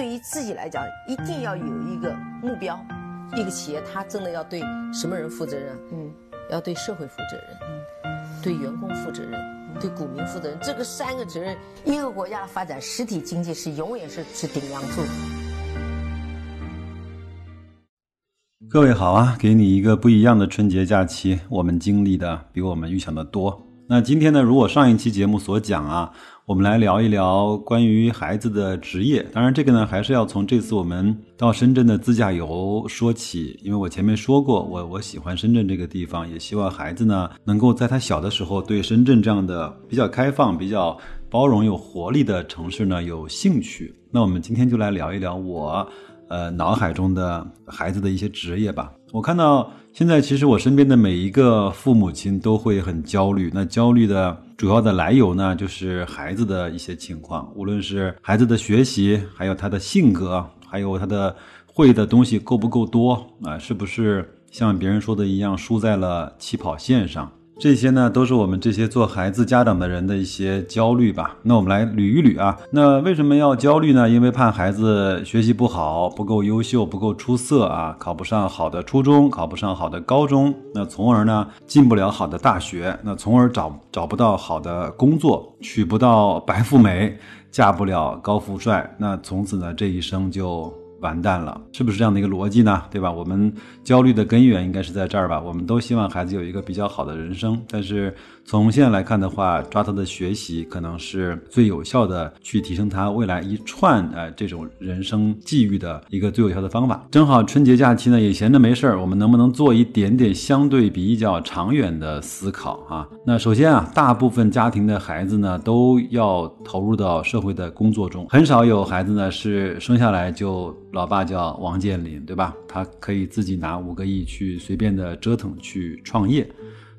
对于自己来讲，一定要有一个目标。一个企业，它真的要对什么人负责任？嗯，要对社会负责任，嗯，对员工负责任，对股民负责任。这个三个责任，一个国家的发展，实体经济是永远是是顶梁柱。各位好啊，给你一个不一样的春节假期，我们经历的比我们预想的多。那今天呢，如果上一期节目所讲啊，我们来聊一聊关于孩子的职业。当然，这个呢还是要从这次我们到深圳的自驾游说起。因为我前面说过，我我喜欢深圳这个地方，也希望孩子呢能够在他小的时候对深圳这样的比较开放、比较包容、有活力的城市呢有兴趣。那我们今天就来聊一聊我呃脑海中的孩子的一些职业吧。我看到。现在其实我身边的每一个父母亲都会很焦虑，那焦虑的主要的来由呢，就是孩子的一些情况，无论是孩子的学习，还有他的性格，还有他的会的东西够不够多啊，是不是像别人说的一样输在了起跑线上。这些呢，都是我们这些做孩子家长的人的一些焦虑吧。那我们来捋一捋啊。那为什么要焦虑呢？因为怕孩子学习不好，不够优秀，不够出色啊，考不上好的初中，考不上好的高中，那从而呢，进不了好的大学，那从而找找不到好的工作，娶不到白富美，嫁不了高富帅，那从此呢，这一生就。完蛋了，是不是这样的一个逻辑呢？对吧？我们焦虑的根源应该是在这儿吧？我们都希望孩子有一个比较好的人生，但是从现在来看的话，抓他的学习可能是最有效的去提升他未来一串呃这种人生际遇的一个最有效的方法。正好春节假期呢，也闲着没事儿，我们能不能做一点点相对比较长远的思考啊？那首先啊，大部分家庭的孩子呢都要投入到社会的工作中，很少有孩子呢是生下来就。老爸叫王健林，对吧？他可以自己拿五个亿去随便的折腾去创业，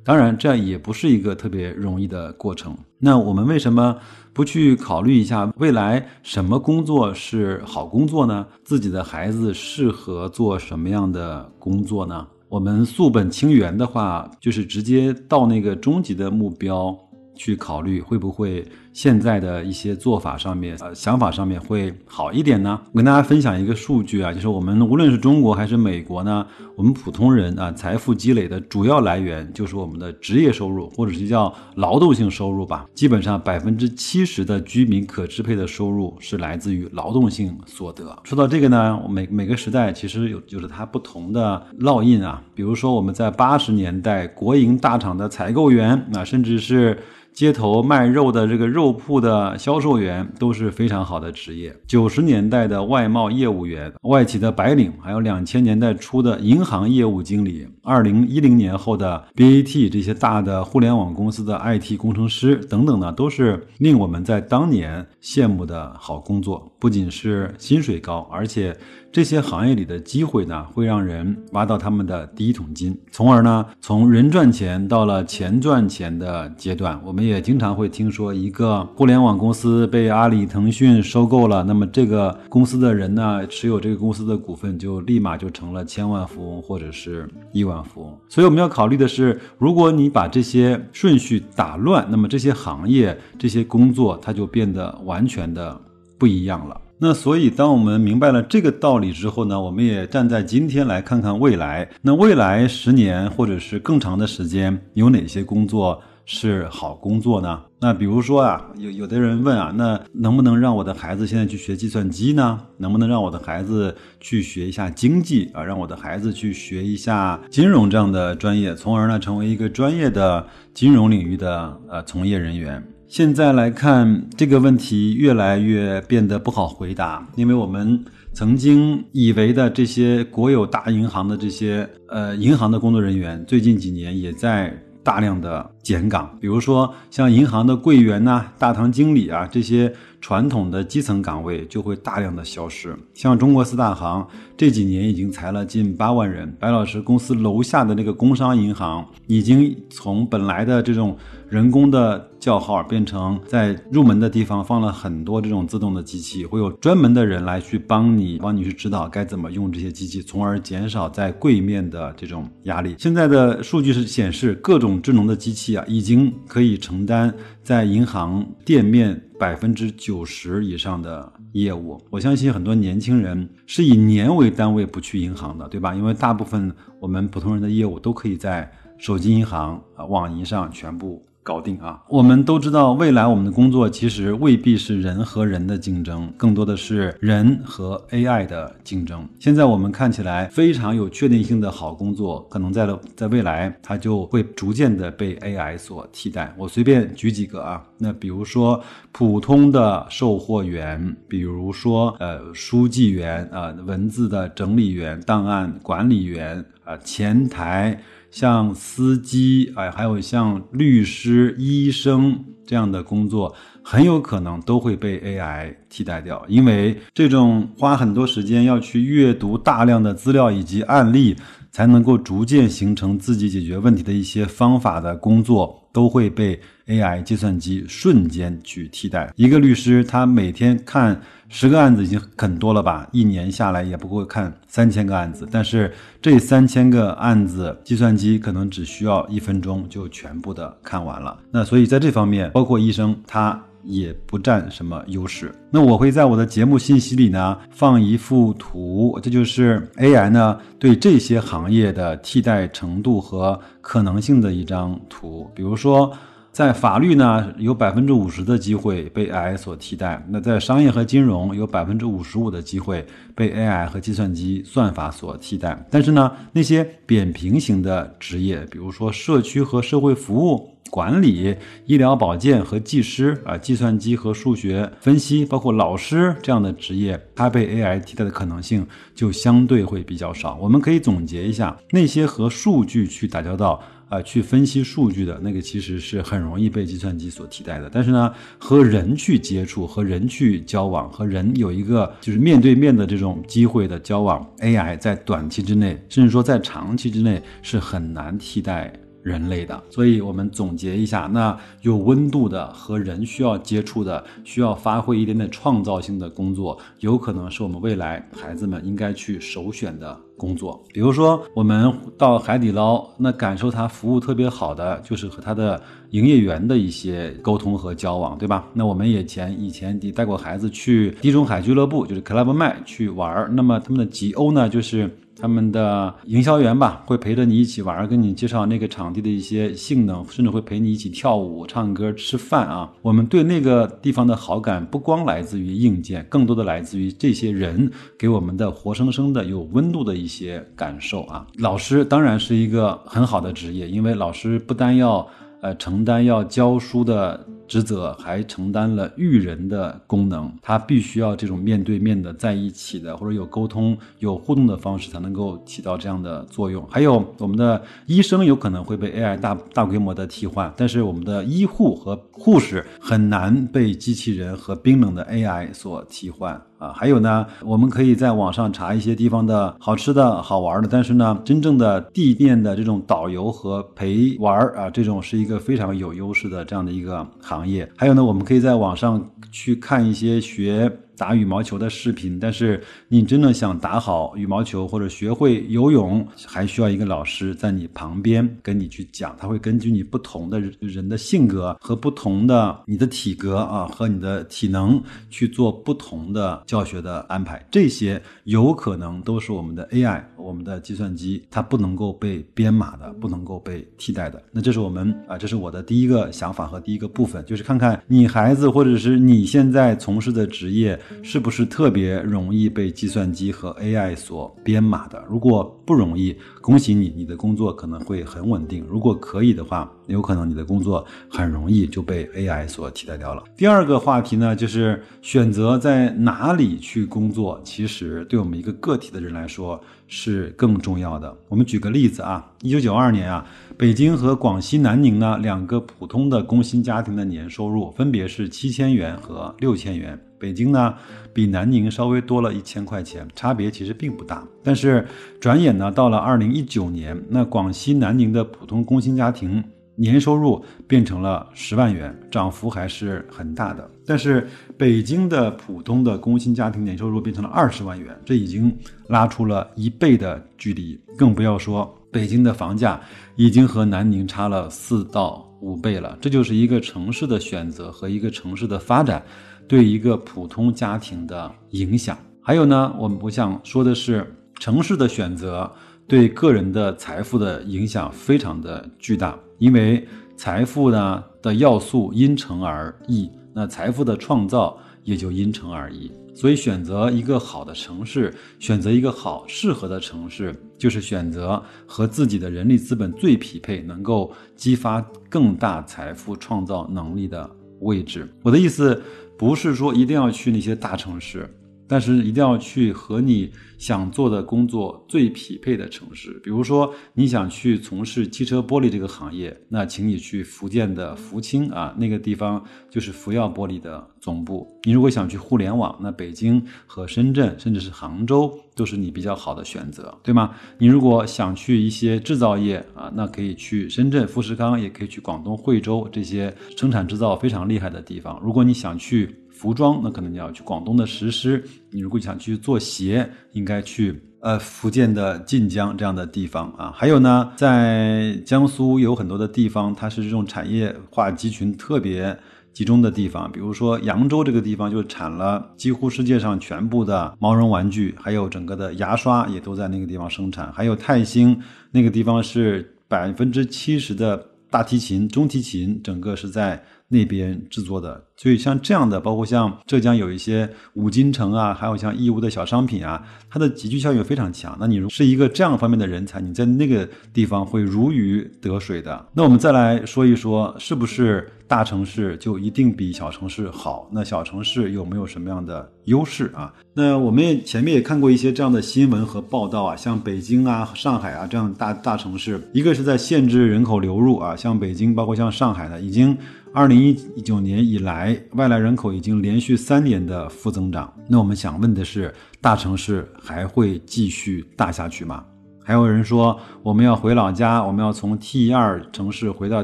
当然这样也不是一个特别容易的过程。那我们为什么不去考虑一下未来什么工作是好工作呢？自己的孩子适合做什么样的工作呢？我们溯本清源的话，就是直接到那个终极的目标去考虑，会不会？现在的一些做法上面，呃，想法上面会好一点呢。我跟大家分享一个数据啊，就是我们无论是中国还是美国呢，我们普通人啊，财富积累的主要来源就是我们的职业收入，或者是叫劳动性收入吧。基本上百分之七十的居民可支配的收入是来自于劳动性所得。说到这个呢，每每个时代其实有就是它不同的烙印啊。比如说我们在八十年代，国营大厂的采购员啊，甚至是。街头卖肉的这个肉铺的销售员都是非常好的职业。九十年代的外贸业务员、外企的白领，还有两千年代初的银行业务经理，二零一零年后的 BAT 这些大的互联网公司的 IT 工程师等等呢，都是令我们在当年羡慕的好工作。不仅是薪水高，而且。这些行业里的机会呢，会让人挖到他们的第一桶金，从而呢，从人赚钱到了钱赚钱的阶段。我们也经常会听说，一个互联网公司被阿里、腾讯收购了，那么这个公司的人呢，持有这个公司的股份，就立马就成了千万富翁或者是亿万富翁。所以我们要考虑的是，如果你把这些顺序打乱，那么这些行业、这些工作，它就变得完全的不一样了。那所以，当我们明白了这个道理之后呢，我们也站在今天来看看未来。那未来十年或者是更长的时间，有哪些工作是好工作呢？那比如说啊，有有的人问啊，那能不能让我的孩子现在去学计算机呢？能不能让我的孩子去学一下经济啊？让我的孩子去学一下金融这样的专业，从而呢成为一个专业的金融领域的呃从业人员？现在来看这个问题，越来越变得不好回答，因为我们曾经以为的这些国有大银行的这些呃银行的工作人员，最近几年也在大量的减岗，比如说像银行的柜员呐、大堂经理啊这些传统的基层岗位就会大量的消失。像中国四大行这几年已经裁了近八万人，白老师公司楼下的那个工商银行已经从本来的这种。人工的叫号变成在入门的地方放了很多这种自动的机器，会有专门的人来去帮你，帮你去指导该怎么用这些机器，从而减少在柜面的这种压力。现在的数据是显示，各种智能的机器啊，已经可以承担在银行店面百分之九十以上的业务。我相信很多年轻人是以年为单位不去银行的，对吧？因为大部分我们普通人的业务都可以在手机银行啊、网银上全部。搞定啊！我们都知道，未来我们的工作其实未必是人和人的竞争，更多的是人和 AI 的竞争。现在我们看起来非常有确定性的好工作，可能在了在未来，它就会逐渐的被 AI 所替代。我随便举几个啊，那比如说普通的售货员，比如说呃书记员啊，文字的整理员、档案管理员啊，前台。像司机，哎，还有像律师、医生这样的工作，很有可能都会被 AI 替代掉。因为这种花很多时间要去阅读大量的资料以及案例，才能够逐渐形成自己解决问题的一些方法的工作，都会被 AI 计算机瞬间去替代。一个律师，他每天看。十个案子已经很多了吧？一年下来也不会看三千个案子，但是这三千个案子，计算机可能只需要一分钟就全部的看完了。那所以在这方面，包括医生，他也不占什么优势。那我会在我的节目信息里呢放一幅图，这就是 AI 呢对这些行业的替代程度和可能性的一张图，比如说。在法律呢，有百分之五十的机会被 AI 所替代；那在商业和金融，有百分之五十五的机会被 AI 和计算机算法所替代。但是呢，那些扁平型的职业，比如说社区和社会服务管理、医疗保健和技师啊，计算机和数学分析，包括老师这样的职业，它被 AI 替代的可能性就相对会比较少。我们可以总结一下，那些和数据去打交道。啊，去分析数据的那个其实是很容易被计算机所替代的。但是呢，和人去接触、和人去交往、和人有一个就是面对面的这种机会的交往，AI 在短期之内，甚至说在长期之内是很难替代。人类的，所以我们总结一下，那有温度的和人需要接触的，需要发挥一点点创造性的工作，有可能是我们未来孩子们应该去首选的工作。比如说，我们到海底捞，那感受它服务特别好的，就是和它的营业员的一些沟通和交往，对吧？那我们也前以前也带过孩子去地中海俱乐部，就是 Club m 去玩儿，那么他们的吉欧呢，就是。他们的营销员吧，会陪着你一起玩，跟你介绍那个场地的一些性能，甚至会陪你一起跳舞、唱歌、吃饭啊。我们对那个地方的好感，不光来自于硬件，更多的来自于这些人给我们的活生生的、有温度的一些感受啊。老师当然是一个很好的职业，因为老师不单要呃承担要教书的。职责还承担了育人的功能，他必须要这种面对面的在一起的，或者有沟通、有互动的方式，才能够起到这样的作用。还有我们的医生有可能会被 AI 大大规模的替换，但是我们的医护和护士很难被机器人和冰冷的 AI 所替换。啊，还有呢，我们可以在网上查一些地方的好吃的好玩的，但是呢，真正的地面的这种导游和陪玩啊，这种是一个非常有优势的这样的一个行业。还有呢，我们可以在网上去看一些学。打羽毛球的视频，但是你真的想打好羽毛球或者学会游泳，还需要一个老师在你旁边跟你去讲，他会根据你不同的人的性格和不同的你的体格啊和你的体能去做不同的教学的安排，这些有可能都是我们的 AI，我们的计算机它不能够被编码的，不能够被替代的。那这是我们啊，这是我的第一个想法和第一个部分，就是看看你孩子或者是你现在从事的职业。是不是特别容易被计算机和 AI 所编码的？如果不容易，恭喜你，你的工作可能会很稳定；如果可以的话，有可能你的工作很容易就被 AI 所替代掉了。第二个话题呢，就是选择在哪里去工作，其实对我们一个个体的人来说是更重要的。我们举个例子啊，一九九二年啊，北京和广西南宁呢两个普通的工薪家庭的年收入分别是七千元和六千元。北京呢，比南宁稍微多了一千块钱，差别其实并不大。但是转眼呢，到了二零一九年，那广西南宁的普通工薪家庭年收入变成了十万元，涨幅还是很大的。但是北京的普通的工薪家庭年收入变成了二十万元，这已经拉出了一倍的距离。更不要说北京的房价已经和南宁差了四到五倍了。这就是一个城市的选择和一个城市的发展。对一个普通家庭的影响。还有呢，我们我想说的是，城市的选择对个人的财富的影响非常的巨大，因为财富呢的要素因城而异，那财富的创造也就因城而异。所以，选择一个好的城市，选择一个好适合的城市，就是选择和自己的人力资本最匹配，能够激发更大财富创造能力的位置。我的意思不是说一定要去那些大城市。但是一定要去和你想做的工作最匹配的城市，比如说你想去从事汽车玻璃这个行业，那请你去福建的福清啊，那个地方就是福耀玻璃的总部。你如果想去互联网，那北京和深圳，甚至是杭州都是你比较好的选择，对吗？你如果想去一些制造业啊，那可以去深圳富士康，也可以去广东惠州这些生产制造非常厉害的地方。如果你想去，服装，那可能你要去广东的石狮；你如果想去做鞋，应该去呃福建的晋江这样的地方啊。还有呢，在江苏有很多的地方，它是这种产业化集群特别集中的地方。比如说扬州这个地方，就产了几乎世界上全部的毛绒玩具，还有整个的牙刷也都在那个地方生产。还有泰兴那个地方是百分之七十的大提琴、中提琴，整个是在。那边制作的，所以像这样的，包括像浙江有一些五金城啊，还有像义乌的小商品啊，它的集聚效应非常强。那你是一个这样方面的人才，你在那个地方会如鱼得水的。那我们再来说一说，是不是大城市就一定比小城市好？那小城市有没有什么样的优势啊？那我们也前面也看过一些这样的新闻和报道啊，像北京啊、上海啊这样大大城市，一个是在限制人口流入啊，像北京，包括像上海的，已经。二零一九年以来，外来人口已经连续三年的负增长。那我们想问的是，大城市还会继续大下去吗？还有人说，我们要回老家，我们要从 T 二城市回到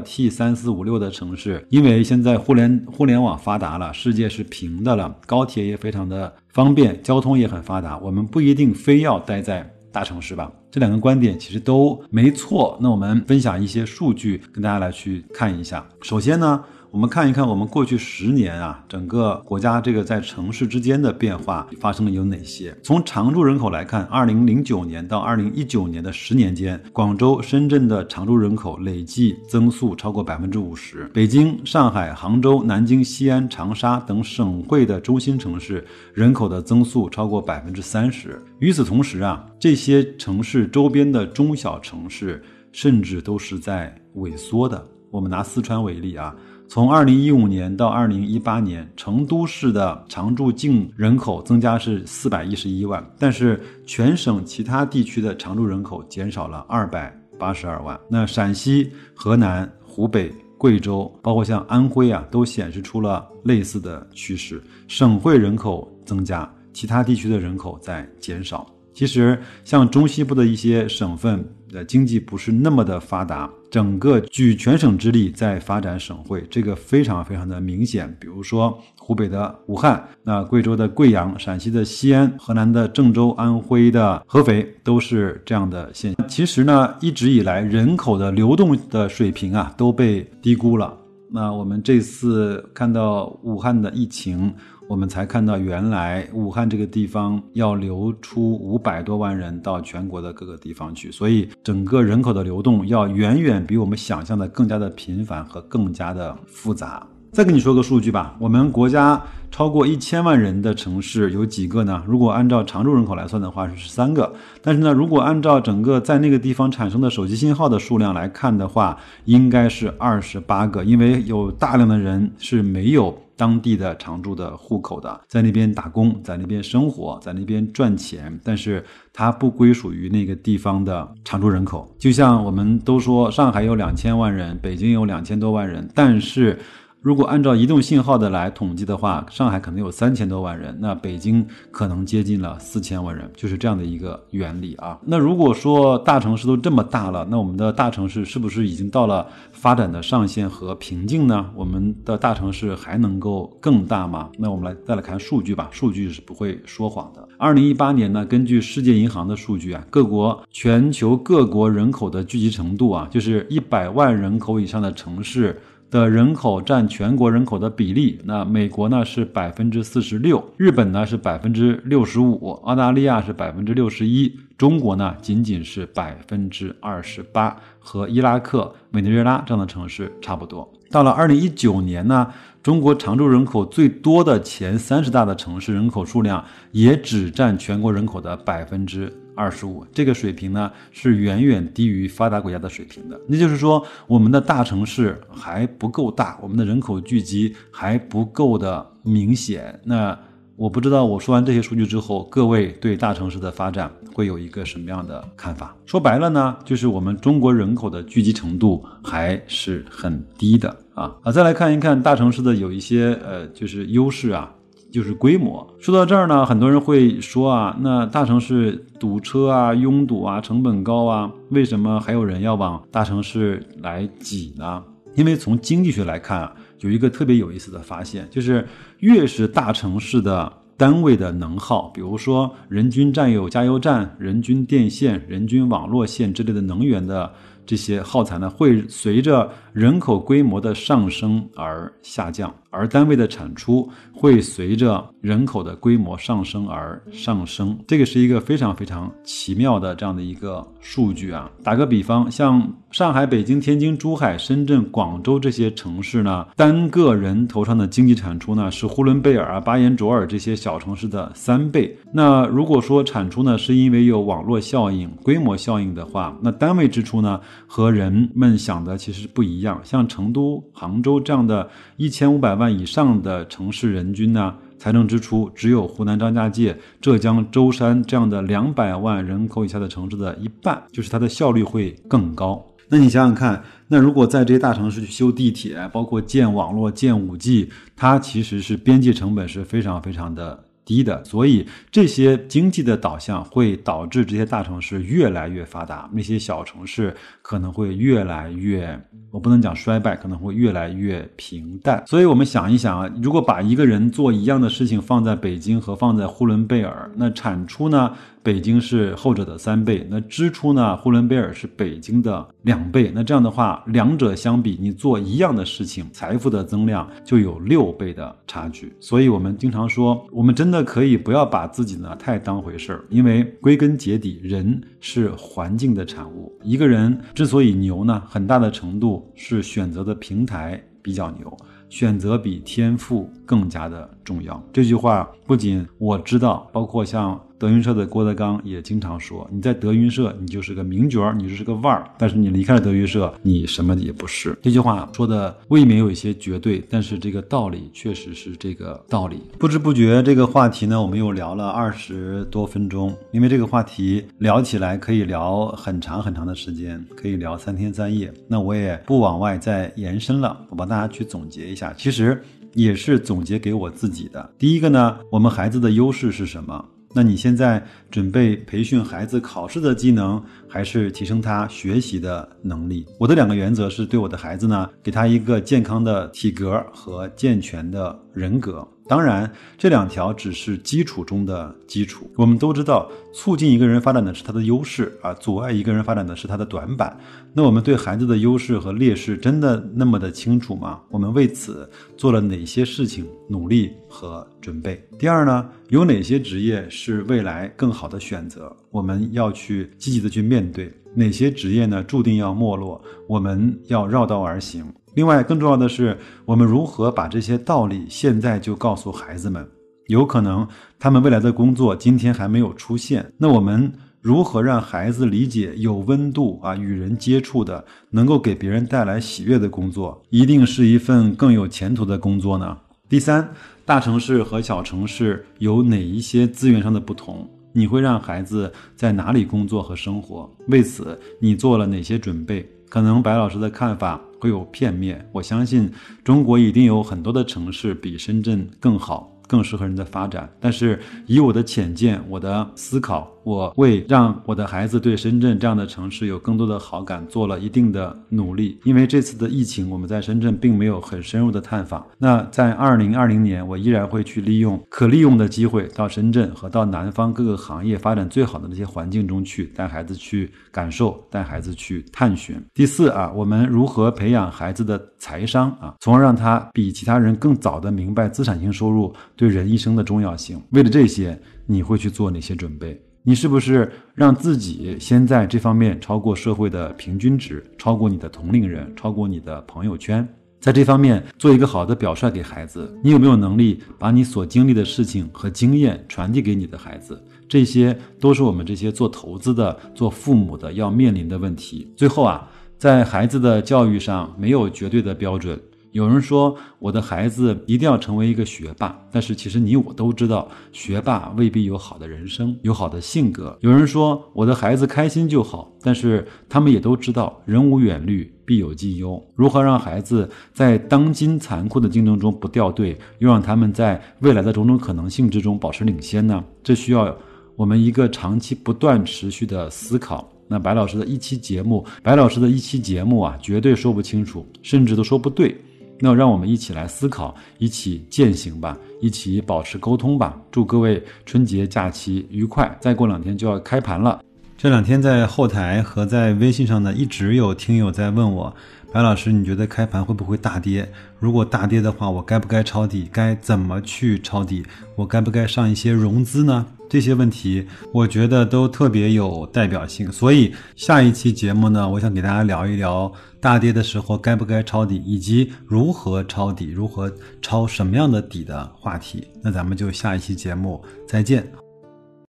T 三四五六的城市，因为现在互联互联网发达了，世界是平的了，高铁也非常的方便，交通也很发达，我们不一定非要待在大城市吧？这两个观点其实都没错。那我们分享一些数据，跟大家来去看一下。首先呢。我们看一看，我们过去十年啊，整个国家这个在城市之间的变化发生了有哪些？从常住人口来看，二零零九年到二零一九年的十年间，广州、深圳的常住人口累计增速超过百分之五十，北京、上海、杭州、南京、西安、长沙等省会的中心城市人口的增速超过百分之三十。与此同时啊，这些城市周边的中小城市甚至都是在萎缩的。我们拿四川为例啊。从二零一五年到二零一八年，成都市的常住净人口增加是四百一十一万，但是全省其他地区的常住人口减少了二百八十二万。那陕西、河南、湖北、贵州，包括像安徽啊，都显示出了类似的趋势，省会人口增加，其他地区的人口在减少。其实，像中西部的一些省份的经济不是那么的发达。整个举全省之力在发展省会，这个非常非常的明显。比如说湖北的武汉，那贵州的贵阳，陕西的西安，河南的郑州，安徽的合肥，都是这样的现象。其实呢，一直以来人口的流动的水平啊都被低估了。那我们这次看到武汉的疫情。我们才看到，原来武汉这个地方要流出五百多万人到全国的各个地方去，所以整个人口的流动要远远比我们想象的更加的频繁和更加的复杂。再跟你说个数据吧，我们国家超过一千万人的城市有几个呢？如果按照常住人口来算的话是十三个，但是呢，如果按照整个在那个地方产生的手机信号的数量来看的话，应该是二十八个，因为有大量的人是没有。当地的常住的户口的，在那边打工，在那边生活，在那边赚钱，但是他不归属于那个地方的常住人口。就像我们都说，上海有两千万人，北京有两千多万人，但是。如果按照移动信号的来统计的话，上海可能有三千多万人，那北京可能接近了四千万人，就是这样的一个原理啊。那如果说大城市都这么大了，那我们的大城市是不是已经到了发展的上限和瓶颈呢？我们的大城市还能够更大吗？那我们来再来看数据吧，数据是不会说谎的。二零一八年呢，根据世界银行的数据啊，各国全球各国人口的聚集程度啊，就是一百万人口以上的城市。的人口占全国人口的比例，那美国呢是百分之四十六，日本呢是百分之六十五，澳大利亚是百分之六十一，中国呢仅仅是百分之二十八，和伊拉克、委内瑞拉这样的城市差不多。到了二零一九年呢，中国常住人口最多的前三十大的城市人口数量也只占全国人口的百分之。二十五，这个水平呢是远远低于发达国家的水平的。那就是说，我们的大城市还不够大，我们的人口聚集还不够的明显。那我不知道，我说完这些数据之后，各位对大城市的发展会有一个什么样的看法？说白了呢，就是我们中国人口的聚集程度还是很低的啊啊！再来看一看大城市的有一些呃，就是优势啊。就是规模。说到这儿呢，很多人会说啊，那大城市堵车啊、拥堵啊、成本高啊，为什么还有人要往大城市来挤呢？因为从经济学来看啊，有一个特别有意思的发现，就是越是大城市的单位的能耗，比如说人均占有加油站、人均电线、人均网络线之类的能源的。这些耗材呢，会随着人口规模的上升而下降，而单位的产出会随着人口的规模上升而上升。这个是一个非常非常奇妙的这样的一个数据啊。打个比方，像上海、北京、天津、珠海、深圳、广州这些城市呢，单个人头上的经济产出呢，是呼伦贝尔啊、巴彦淖尔这些小城市的三倍。那如果说产出呢，是因为有网络效应、规模效应的话，那单位支出呢？和人们想的其实不一一样，像成都、杭州这样的一千五百万以上的城市，人均呢财政支出只有湖南张家界、浙江舟山这样的两百万人口以下的城市的一半，就是它的效率会更高。那你想想看，那如果在这些大城市去修地铁，包括建网络、建五 G，它其实是边际成本是非常非常的。低的，所以这些经济的导向会导致这些大城市越来越发达，那些小城市可能会越来越，我不能讲衰败，可能会越来越平淡。所以我们想一想啊，如果把一个人做一样的事情放在北京和放在呼伦贝尔，那产出呢？北京是后者的三倍，那支出呢？呼伦贝尔是北京的两倍。那这样的话，两者相比，你做一样的事情，财富的增量就有六倍的差距。所以，我们经常说，我们真的可以不要把自己呢太当回事儿，因为归根结底，人是环境的产物。一个人之所以牛呢，很大的程度是选择的平台比较牛。选择比天赋更加的重要。这句话不仅我知道，包括像德云社的郭德纲也经常说：“你在德云社，你就是个名角儿，你就是个腕儿；但是你离开了德云社，你什么也不是。”这句话说的未免有一些绝对，但是这个道理确实是这个道理。不知不觉，这个话题呢，我们又聊了二十多分钟。因为这个话题聊起来可以聊很长很长的时间，可以聊三天三夜。那我也不往外再延伸了，我帮大家去总结一下。其实也是总结给我自己的。第一个呢，我们孩子的优势是什么？那你现在准备培训孩子考试的技能，还是提升他学习的能力？我的两个原则是对我的孩子呢，给他一个健康的体格和健全的人格。当然，这两条只是基础中的基础。我们都知道，促进一个人发展的是他的优势啊，阻碍一个人发展的是他的短板。那我们对孩子的优势和劣势真的那么的清楚吗？我们为此做了哪些事情努力和准备？第二呢，有哪些职业是未来更好的选择？我们要去积极的去面对。哪些职业呢，注定要没落？我们要绕道而行。另外，更重要的是，我们如何把这些道理现在就告诉孩子们？有可能他们未来的工作今天还没有出现，那我们如何让孩子理解有温度啊、与人接触的、能够给别人带来喜悦的工作，一定是一份更有前途的工作呢？第三，大城市和小城市有哪一些资源上的不同？你会让孩子在哪里工作和生活？为此，你做了哪些准备？可能白老师的看法会有片面，我相信中国一定有很多的城市比深圳更好，更适合人的发展。但是以我的浅见、我的思考、我为让我的孩子对深圳这样的城市有更多的好感做了一定的努力。因为这次的疫情，我们在深圳并没有很深入的探访。那在二零二零年，我依然会去利用可利用的机会到深圳和到南方各个行业发展最好的那些环境中去，带孩子去感受，带孩子去探寻。第四啊，我们如何培养孩子的财商啊，从而让他比其他人更早的明白资产性收入对人一生的重要性。为了这些，你会去做哪些准备？你是不是让自己先在这方面超过社会的平均值，超过你的同龄人，超过你的朋友圈？在这方面做一个好的表率给孩子，你有没有能力把你所经历的事情和经验传递给你的孩子？这些都是我们这些做投资的、做父母的要面临的问题。最后啊，在孩子的教育上没有绝对的标准。有人说我的孩子一定要成为一个学霸，但是其实你我都知道，学霸未必有好的人生，有好的性格。有人说我的孩子开心就好，但是他们也都知道，人无远虑，必有近忧。如何让孩子在当今残酷的竞争中不掉队，又让他们在未来的种种可能性之中保持领先呢？这需要我们一个长期不断持续的思考。那白老师的一期节目，白老师的一期节目啊，绝对说不清楚，甚至都说不对。那让我们一起来思考，一起践行吧，一起保持沟通吧。祝各位春节假期愉快！再过两天就要开盘了。这两天在后台和在微信上呢，一直有听友在问我，白老师，你觉得开盘会不会大跌？如果大跌的话，我该不该抄底？该怎么去抄底？我该不该上一些融资呢？这些问题，我觉得都特别有代表性，所以下一期节目呢，我想给大家聊一聊大跌的时候该不该抄底，以及如何抄底，如何抄什么样的底的话题。那咱们就下一期节目再见。